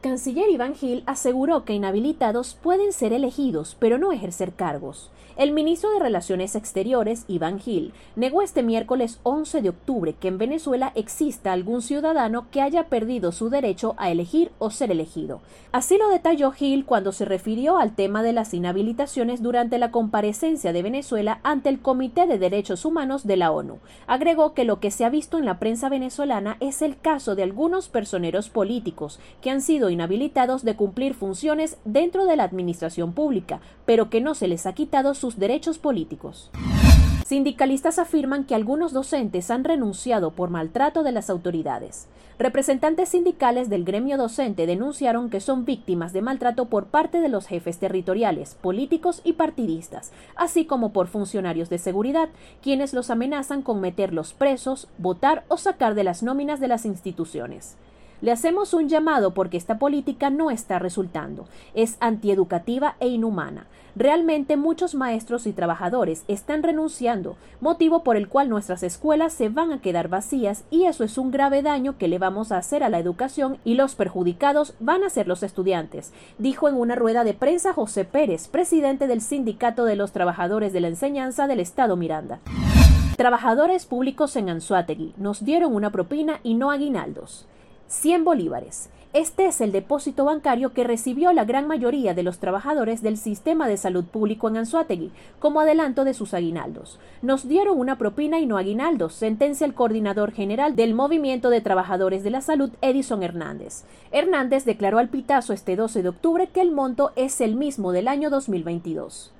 Canciller Iván Gil aseguró que inhabilitados pueden ser elegidos, pero no ejercer cargos. El ministro de Relaciones Exteriores, Iván Gil, negó este miércoles 11 de octubre que en Venezuela exista algún ciudadano que haya perdido su derecho a elegir o ser elegido. Así lo detalló Gil cuando se refirió al tema de las inhabilitaciones durante la comparecencia de Venezuela ante el Comité de Derechos Humanos de la ONU. Agregó que lo que se ha visto en la prensa venezolana es el caso de algunos personeros políticos que han sido inhabilitados de cumplir funciones dentro de la administración pública, pero que no se les ha quitado su derechos políticos. Sindicalistas afirman que algunos docentes han renunciado por maltrato de las autoridades. Representantes sindicales del gremio docente denunciaron que son víctimas de maltrato por parte de los jefes territoriales, políticos y partidistas, así como por funcionarios de seguridad, quienes los amenazan con meterlos presos, votar o sacar de las nóminas de las instituciones. Le hacemos un llamado porque esta política no está resultando. Es antieducativa e inhumana. Realmente muchos maestros y trabajadores están renunciando, motivo por el cual nuestras escuelas se van a quedar vacías y eso es un grave daño que le vamos a hacer a la educación y los perjudicados van a ser los estudiantes, dijo en una rueda de prensa José Pérez, presidente del Sindicato de los Trabajadores de la Enseñanza del Estado Miranda. Trabajadores públicos en Anzuategui nos dieron una propina y no aguinaldos. 100 bolívares. Este es el depósito bancario que recibió la gran mayoría de los trabajadores del sistema de salud público en Anzuategui como adelanto de sus aguinaldos. Nos dieron una propina y no aguinaldos, sentencia el coordinador general del Movimiento de Trabajadores de la Salud, Edison Hernández. Hernández declaró al Pitazo este 12 de octubre que el monto es el mismo del año 2022.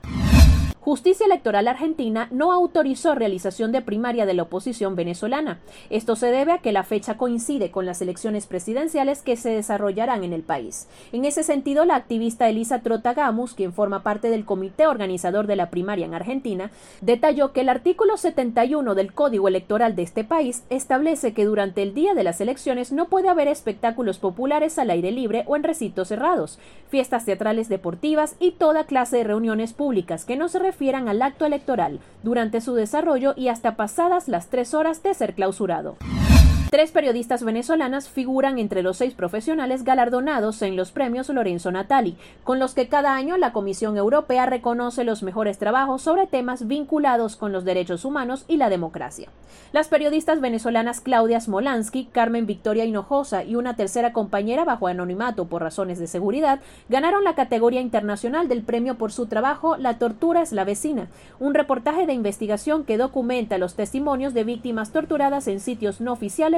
Justicia Electoral Argentina no autorizó realización de primaria de la oposición venezolana. Esto se debe a que la fecha coincide con las elecciones presidenciales que se desarrollarán en el país. En ese sentido, la activista Elisa Trotagamus, quien forma parte del comité organizador de la primaria en Argentina, detalló que el artículo 71 del Código Electoral de este país establece que durante el día de las elecciones no puede haber espectáculos populares al aire libre o en recintos cerrados, fiestas teatrales deportivas y toda clase de reuniones públicas que no se refieren refieran al acto electoral durante su desarrollo y hasta pasadas las tres horas de ser clausurado. Tres periodistas venezolanas figuran entre los seis profesionales galardonados en los premios Lorenzo Natali, con los que cada año la Comisión Europea reconoce los mejores trabajos sobre temas vinculados con los derechos humanos y la democracia. Las periodistas venezolanas Claudia Smolansky, Carmen Victoria Hinojosa y una tercera compañera bajo anonimato por razones de seguridad ganaron la categoría internacional del premio por su trabajo La tortura es la vecina, un reportaje de investigación que documenta los testimonios de víctimas torturadas en sitios no oficiales